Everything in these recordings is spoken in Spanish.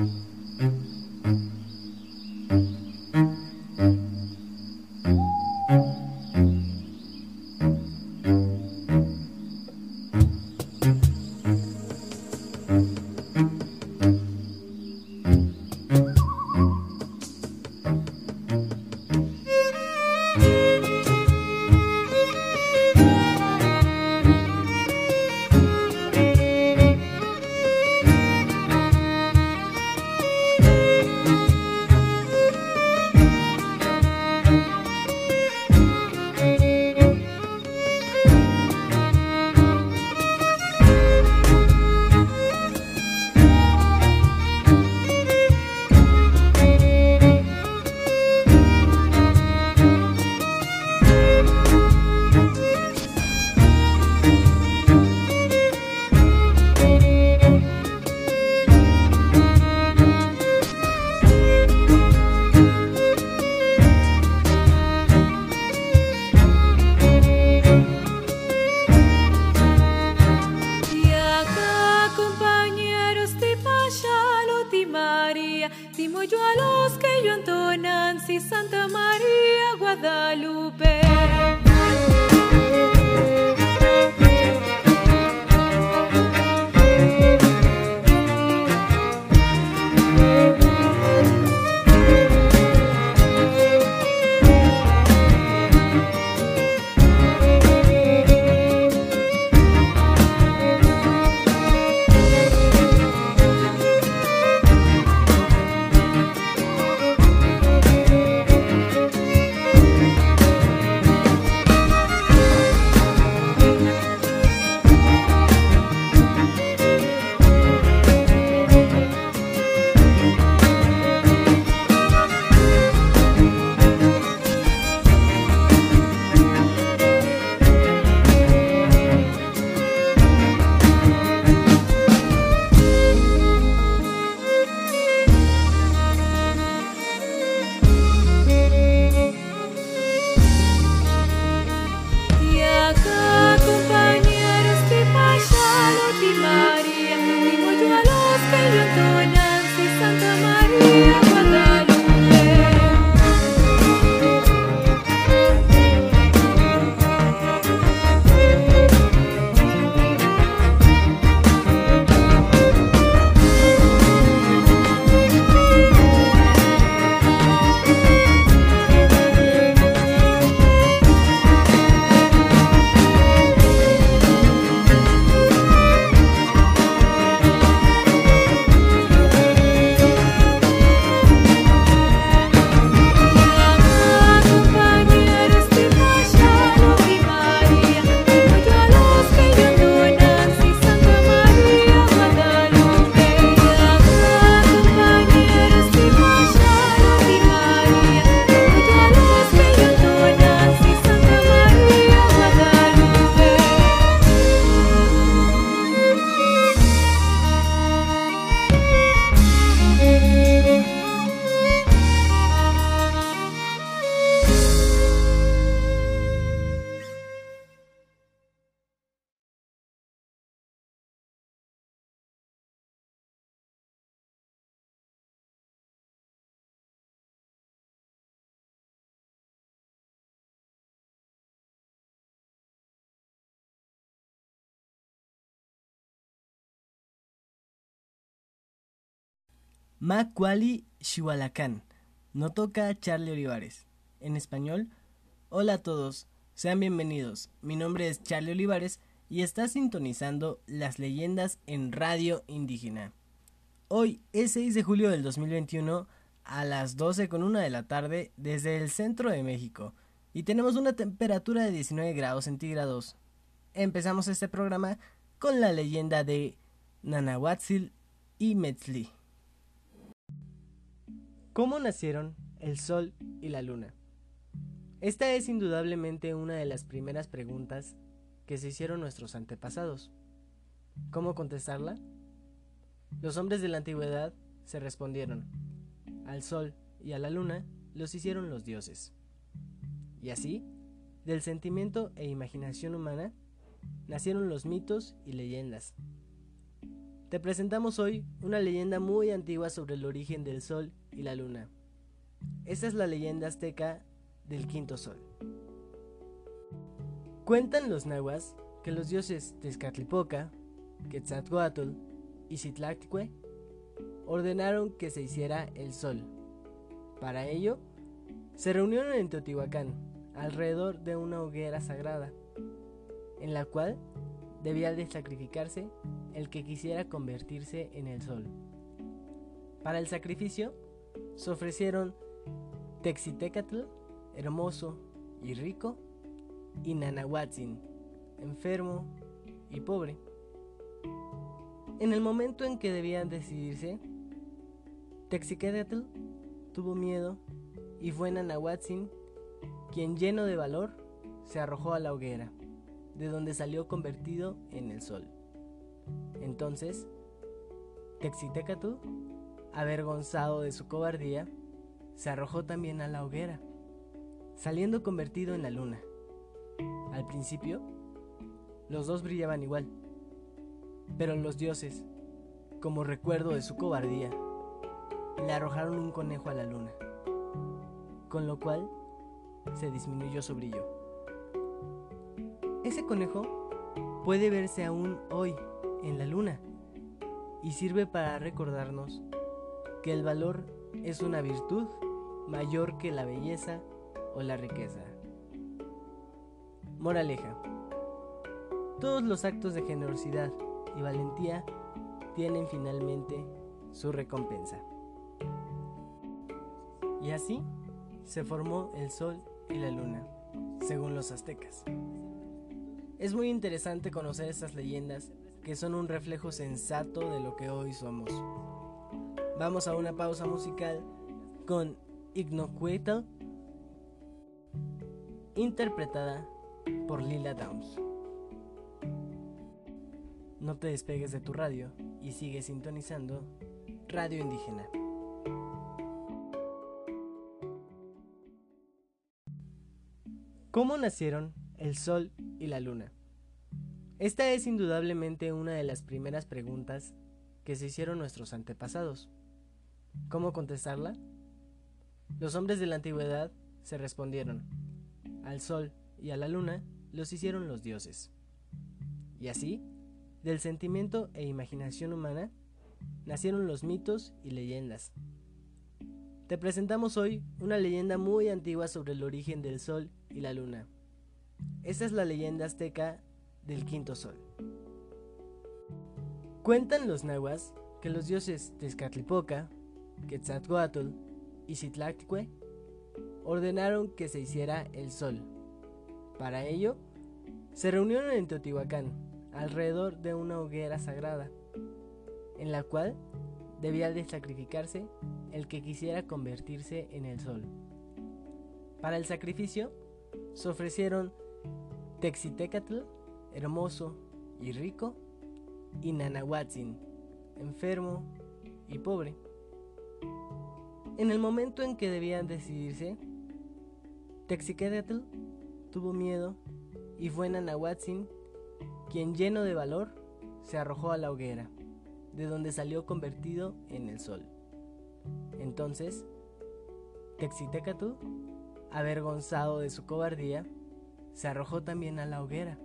Mm-hmm. Macuali Xihualacán. No toca Charlie Olivares. En español, hola a todos, sean bienvenidos. Mi nombre es Charlie Olivares y está sintonizando las leyendas en Radio Indígena. Hoy es 6 de julio del 2021 a las 12 con una de la tarde desde el centro de México y tenemos una temperatura de 19 grados centígrados. Empezamos este programa con la leyenda de Nanahuatzil y Metzli. ¿Cómo nacieron el Sol y la Luna? Esta es indudablemente una de las primeras preguntas que se hicieron nuestros antepasados. ¿Cómo contestarla? Los hombres de la antigüedad se respondieron, al Sol y a la Luna los hicieron los dioses. Y así, del sentimiento e imaginación humana, nacieron los mitos y leyendas. Te presentamos hoy una leyenda muy antigua sobre el origen del Sol y la Luna. Esta es la leyenda azteca del quinto Sol. Cuentan los nahuas que los dioses Tezcatlipoca, Quetzalcoatl y Citlactue ordenaron que se hiciera el Sol. Para ello, se reunieron en Teotihuacán alrededor de una hoguera sagrada, en la cual debía de sacrificarse el que quisiera convertirse en el sol. Para el sacrificio se ofrecieron Texitecatl, hermoso y rico, y Nanahuatzin, enfermo y pobre. En el momento en que debían decidirse, Texicatl tuvo miedo y fue Nanahuatzin quien lleno de valor se arrojó a la hoguera, de donde salió convertido en el sol. Entonces, Texitecatl, avergonzado de su cobardía, se arrojó también a la hoguera, saliendo convertido en la luna. Al principio, los dos brillaban igual, pero los dioses, como recuerdo de su cobardía, le arrojaron un conejo a la luna, con lo cual se disminuyó su brillo. Ese conejo puede verse aún hoy en la luna y sirve para recordarnos que el valor es una virtud mayor que la belleza o la riqueza. Moraleja. Todos los actos de generosidad y valentía tienen finalmente su recompensa. Y así se formó el sol y la luna, según los aztecas. Es muy interesante conocer estas leyendas que son un reflejo sensato de lo que hoy somos. Vamos a una pausa musical con Ignocuetl, interpretada por Lila Downs. No te despegues de tu radio y sigue sintonizando Radio Indígena. ¿Cómo nacieron el Sol y la Luna? Esta es indudablemente una de las primeras preguntas que se hicieron nuestros antepasados. ¿Cómo contestarla? Los hombres de la antigüedad se respondieron, al Sol y a la Luna los hicieron los dioses. Y así, del sentimiento e imaginación humana, nacieron los mitos y leyendas. Te presentamos hoy una leyenda muy antigua sobre el origen del Sol y la Luna. Esta es la leyenda azteca del quinto Sol. Cuentan los nahuas que los dioses Tezcatlipoca, Quetzalcoatl y Citlactue ordenaron que se hiciera el Sol. Para ello, se reunieron en Teotihuacán alrededor de una hoguera sagrada, en la cual debía de sacrificarse el que quisiera convertirse en el sol. Para el sacrificio se ofrecieron Texitecatl, hermoso y rico, y Nanahuatzin, enfermo y pobre. En el momento en que debían decidirse, Texicatl tuvo miedo y fue Nanahuatzin quien lleno de valor se arrojó a la hoguera, de donde salió convertido en el sol. Entonces, Texitecatl, avergonzado de su cobardía, se arrojó también a la hoguera,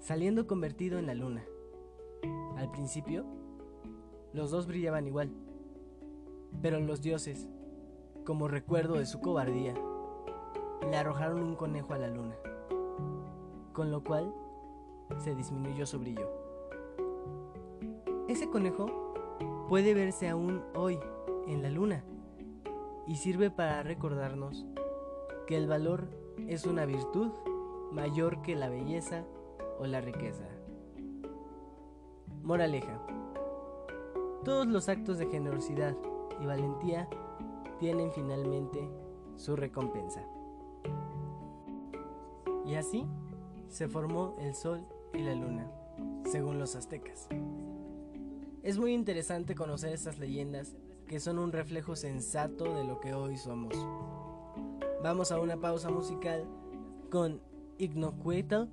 saliendo convertido en la luna. Al principio, los dos brillaban igual, pero los dioses, como recuerdo de su cobardía, le arrojaron un conejo a la luna, con lo cual se disminuyó su brillo. Ese conejo puede verse aún hoy en la luna y sirve para recordarnos que el valor es una virtud mayor que la belleza o la riqueza. Moraleja. Todos los actos de generosidad y valentía tienen finalmente su recompensa. Y así se formó el sol y la luna, según los aztecas. Es muy interesante conocer estas leyendas que son un reflejo sensato de lo que hoy somos. Vamos a una pausa musical con Ignocuetl,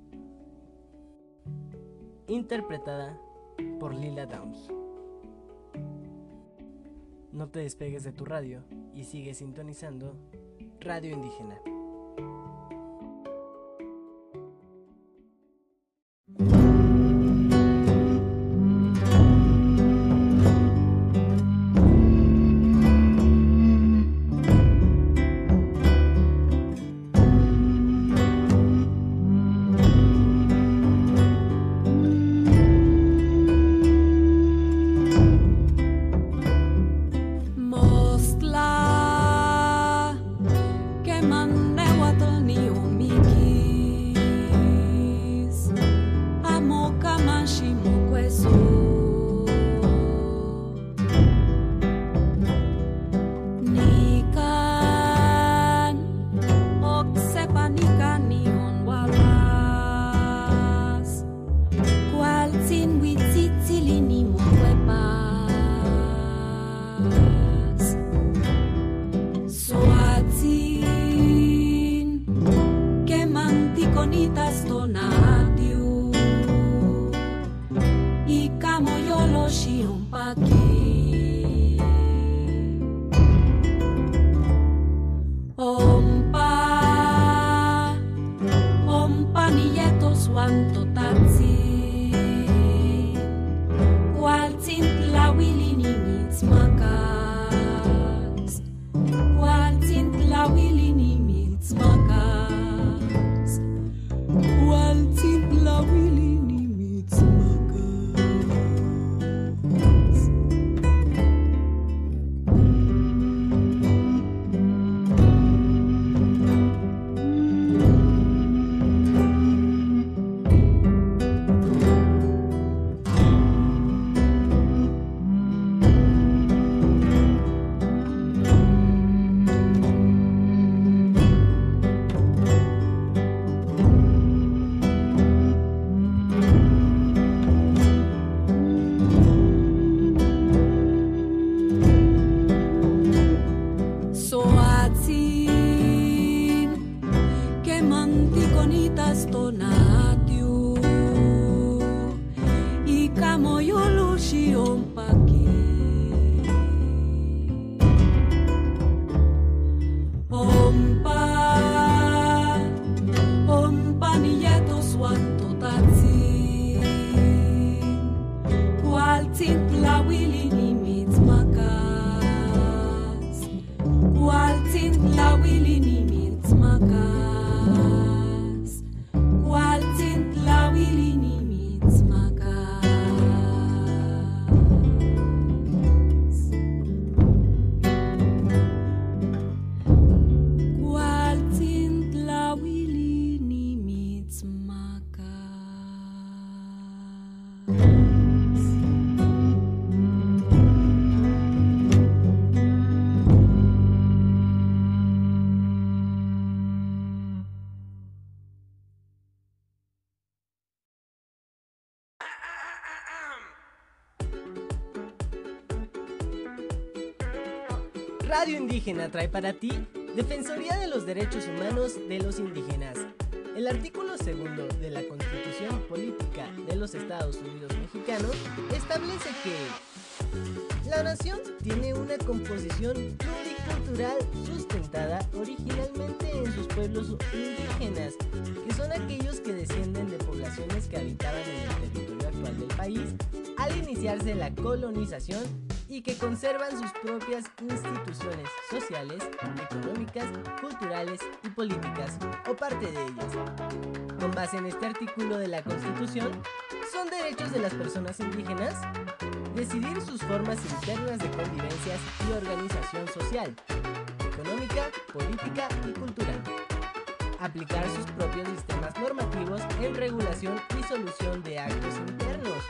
interpretada por Lila Downs. No te despegues de tu radio y sigue sintonizando Radio Indígena. smaka te. Radio Indígena trae para ti Defensoría de los Derechos Humanos de los Indígenas. El artículo segundo de la Constitución Política de los Estados Unidos Mexicanos establece que la nación tiene una composición pluricultural sustentada originalmente en sus pueblos indígenas, que son aquellos que descienden de poblaciones que habitaban en el territorio actual del país al iniciarse la colonización y que conservan sus propias instituciones sociales, económicas, culturales y políticas, o parte de ellas. Con base en este artículo de la Constitución, son derechos de las personas indígenas decidir sus formas internas de convivencias y organización social, económica, política y cultural. Aplicar sus propios sistemas normativos en regulación y solución de actos internos,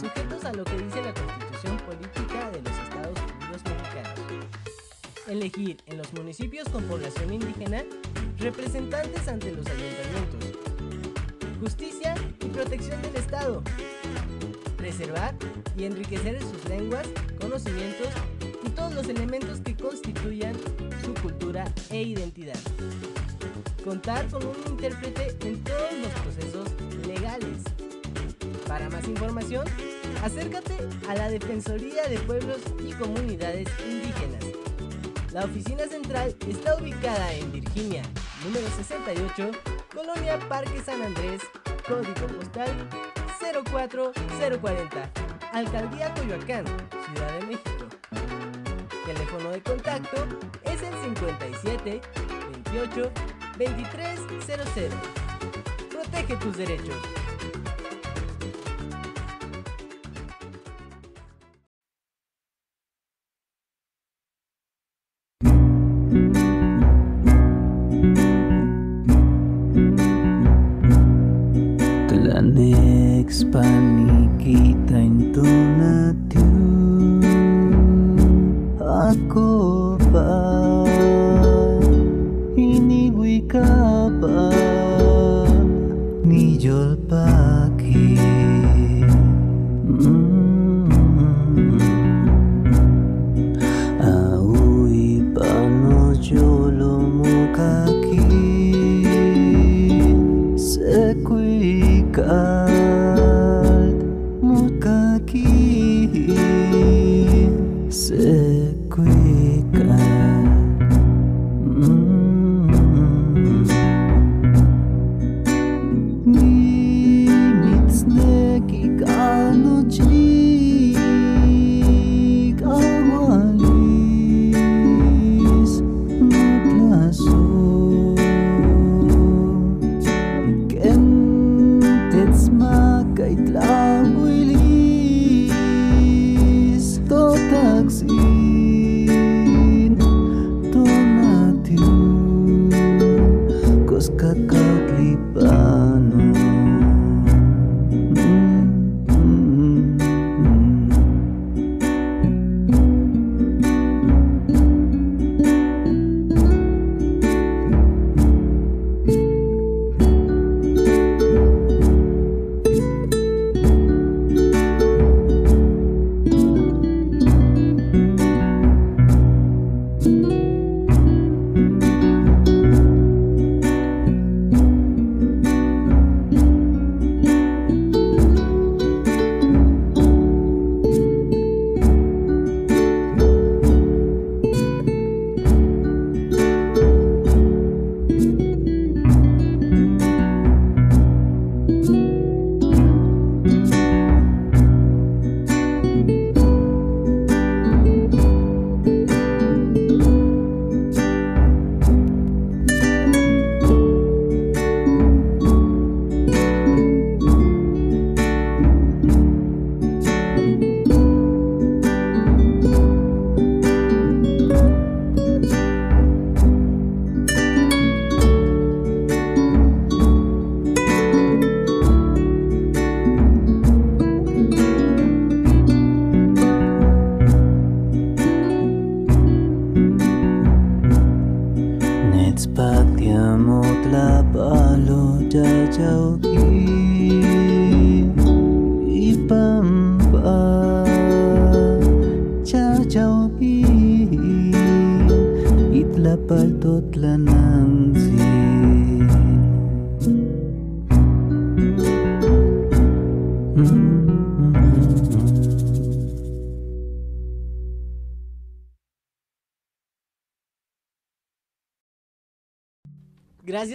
sujetos a lo que dice la Constitución Política Elegir en los municipios con población indígena representantes ante los ayuntamientos. Justicia y protección del Estado. Preservar y enriquecer sus lenguas, conocimientos y todos los elementos que constituyan su cultura e identidad. Contar con un intérprete en todos los procesos legales Para más información, acércate a la Defensoría de Pueblos y Comunidades Indígenas. La oficina central está ubicada en Virginia, número 68, Colonia Parque San Andrés, código postal 04040, Alcaldía Coyoacán, Ciudad de México. Teléfono de contacto es el 57 28 2300. Protege tus derechos.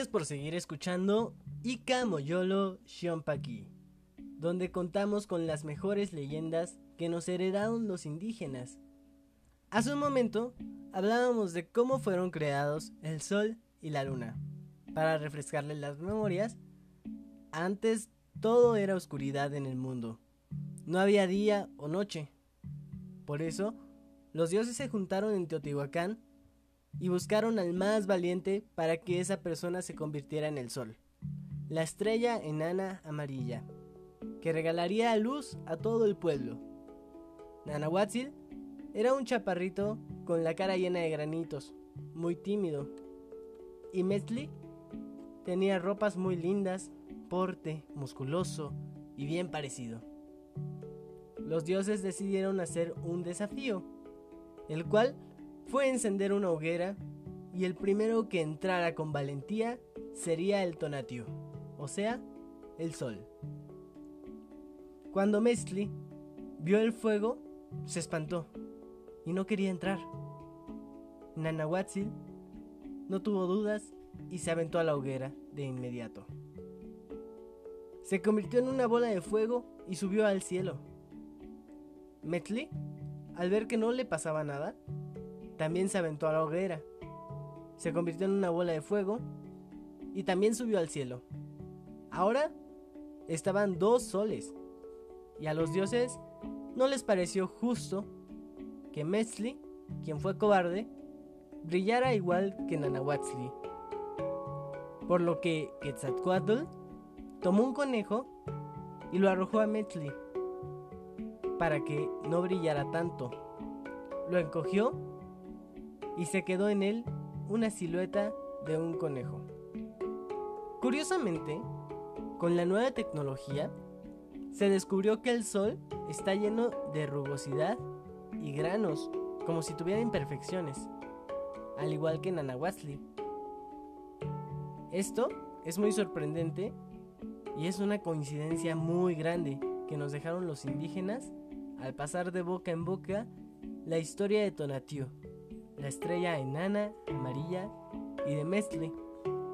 Gracias por seguir escuchando Ika Moyolo Shionpaki, donde contamos con las mejores leyendas que nos heredaron los indígenas. Hace un momento hablábamos de cómo fueron creados el sol y la luna. Para refrescarles las memorias, antes todo era oscuridad en el mundo. No había día o noche. Por eso, los dioses se juntaron en Teotihuacán y buscaron al más valiente para que esa persona se convirtiera en el sol, la estrella enana amarilla, que regalaría luz a todo el pueblo. Nanahuatzil era un chaparrito con la cara llena de granitos, muy tímido, y Metzli tenía ropas muy lindas, porte musculoso y bien parecido. Los dioses decidieron hacer un desafío, el cual fue encender una hoguera y el primero que entrara con valentía sería el Tonatiuh, o sea, el sol. Cuando Mestli vio el fuego, se espantó y no quería entrar. Nanahuatzil no tuvo dudas y se aventó a la hoguera de inmediato. Se convirtió en una bola de fuego y subió al cielo. Metli, al ver que no le pasaba nada, también se aventó a la hoguera. Se convirtió en una bola de fuego y también subió al cielo. Ahora estaban dos soles y a los dioses no les pareció justo que Metzli, quien fue cobarde, brillara igual que Nanahuatzli. Por lo que Quetzalcoatl tomó un conejo y lo arrojó a Metzli para que no brillara tanto. Lo encogió y se quedó en él una silueta de un conejo. Curiosamente, con la nueva tecnología, se descubrió que el Sol está lleno de rugosidad y granos, como si tuviera imperfecciones, al igual que Nanahuatzli. Esto es muy sorprendente y es una coincidencia muy grande que nos dejaron los indígenas al pasar de boca en boca la historia de Tonatiuh, la estrella enana, amarilla, y de Mestle,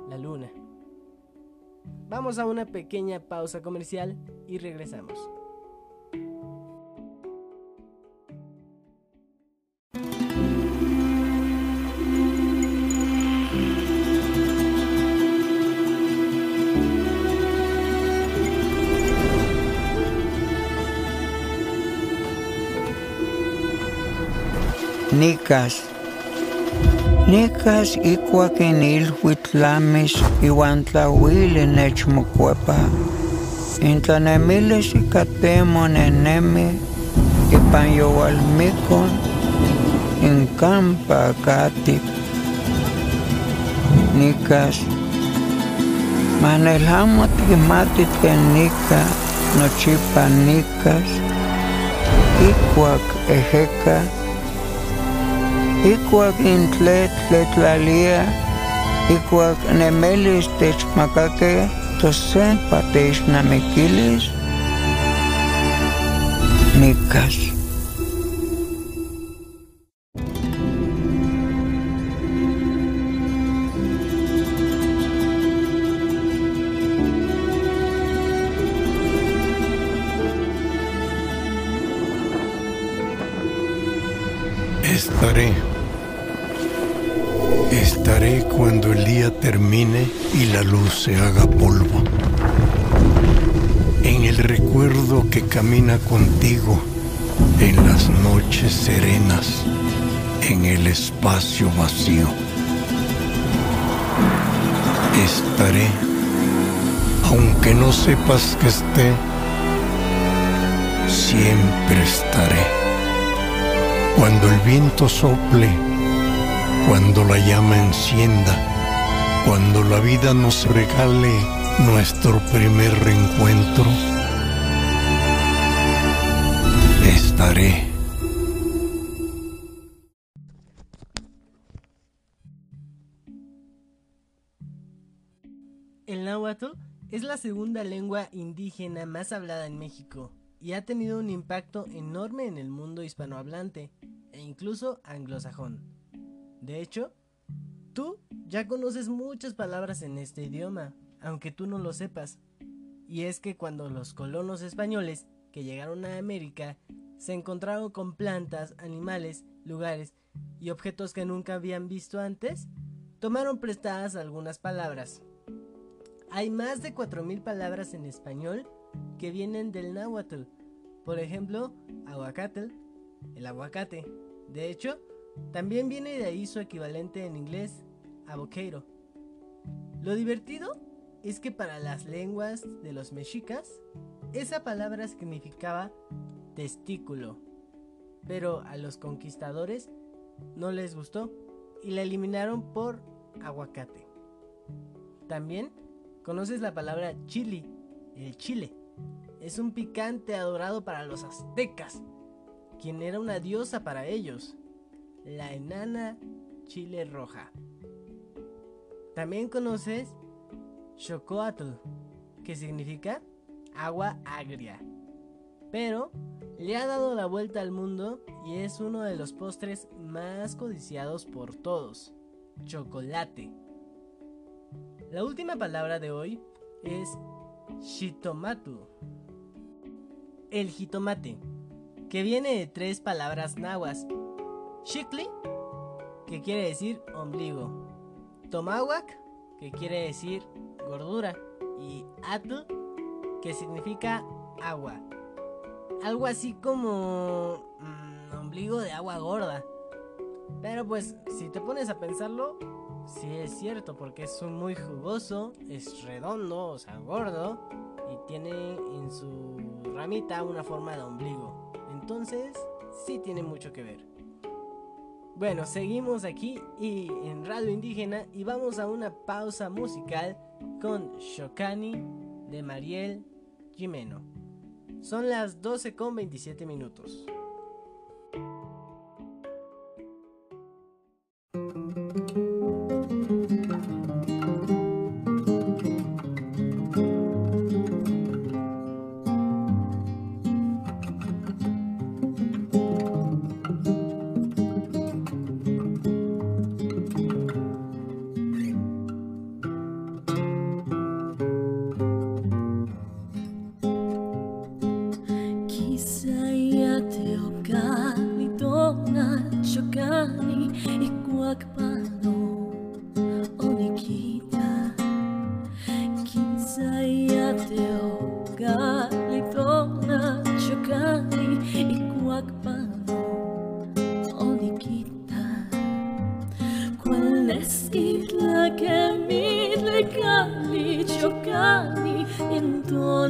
la luna. Vamos a una pequeña pausa comercial y regresamos. Nicas. Nicas ikuak inilhuitlamis iuan tlauili nechmokuepa. Intlanemilis ikatemo nenemi ipan youalmikon inkampa akatip. Nicas. Manelhamo tikimati tlen nika nochipa nicas ikuak ejeka Ήκουα την τλέτ λετλαλία, ήκουα νεμέλης της μακάκε, το σέν πατέις να με κύλεις. Νίκας. Camina contigo en las noches serenas, en el espacio vacío. Estaré, aunque no sepas que esté, siempre estaré cuando el viento sople, cuando la llama encienda, cuando la vida nos regale nuestro primer reencuentro, El náhuatl es la segunda lengua indígena más hablada en México y ha tenido un impacto enorme en el mundo hispanohablante e incluso anglosajón. De hecho, tú ya conoces muchas palabras en este idioma, aunque tú no lo sepas. Y es que cuando los colonos españoles que llegaron a América se encontraron con plantas, animales, lugares y objetos que nunca habían visto antes, tomaron prestadas algunas palabras. Hay más de 4.000 palabras en español que vienen del náhuatl. Por ejemplo, aguacatl, el aguacate. De hecho, también viene de ahí su equivalente en inglés, avocado. Lo divertido es que para las lenguas de los mexicas, esa palabra significaba testículo. Pero a los conquistadores no les gustó y la eliminaron por aguacate. También conoces la palabra chili, el chile. Es un picante adorado para los aztecas, quien era una diosa para ellos, la enana chile roja. También conoces Xocoatl, que significa agua agria. Pero le ha dado la vuelta al mundo y es uno de los postres más codiciados por todos, chocolate. La última palabra de hoy es shitomatu. El jitomate, que viene de tres palabras nahuas. Shikli, que quiere decir ombligo. Tomawak, que quiere decir gordura. Y atl, que significa agua. Algo así como mm, ombligo de agua gorda. Pero pues, si te pones a pensarlo, sí es cierto, porque es muy jugoso, es redondo, o sea, gordo, y tiene en su ramita una forma de ombligo. Entonces, sí tiene mucho que ver. Bueno, seguimos aquí y en Radio Indígena y vamos a una pausa musical con Shokani de Mariel Jimeno. Son las 12 con 27 minutos.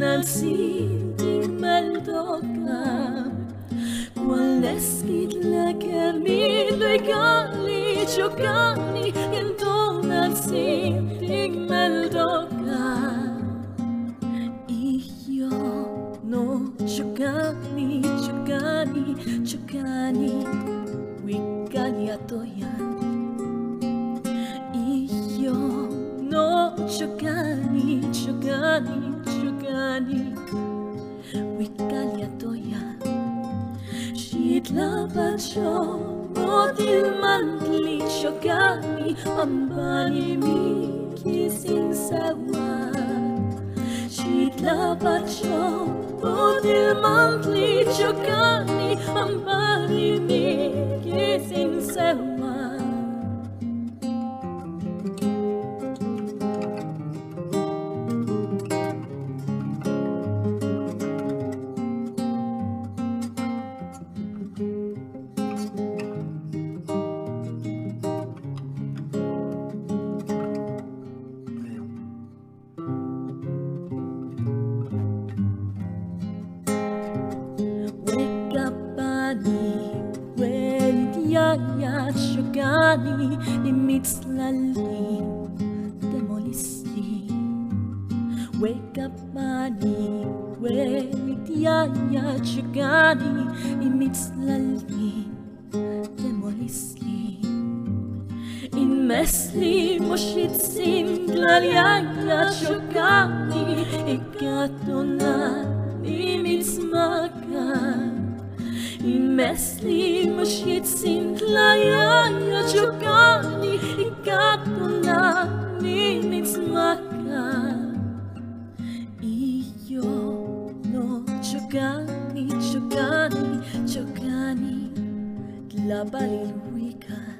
نسيتك ملتقى ولسكت لك منك لي شكاني انتو نسيتك ملتقى iyo no shukani shukani shukani wikalia toya iyo no shukani shukani ani Wikalatoya Shitlapacho Otilmantli Shokami Ambani Mikising Sawa Shitlapacho Otilmantli Shokami Ambani Mikising Sawa Ikakulak nininslaka Iyo no chogani, chogani, la Tlapaliluikan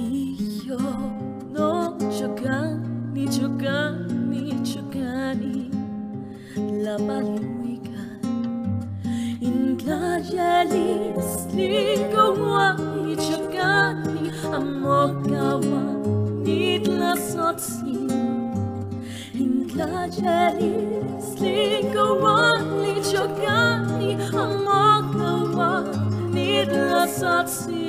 Iyo no chogani, chogani, chogani Tlapaliluikan Intlayalis ligawa, ichogani המוקרבה נתנסות סין Inklajeli, slikowa, lichokani, not nidlasatsi.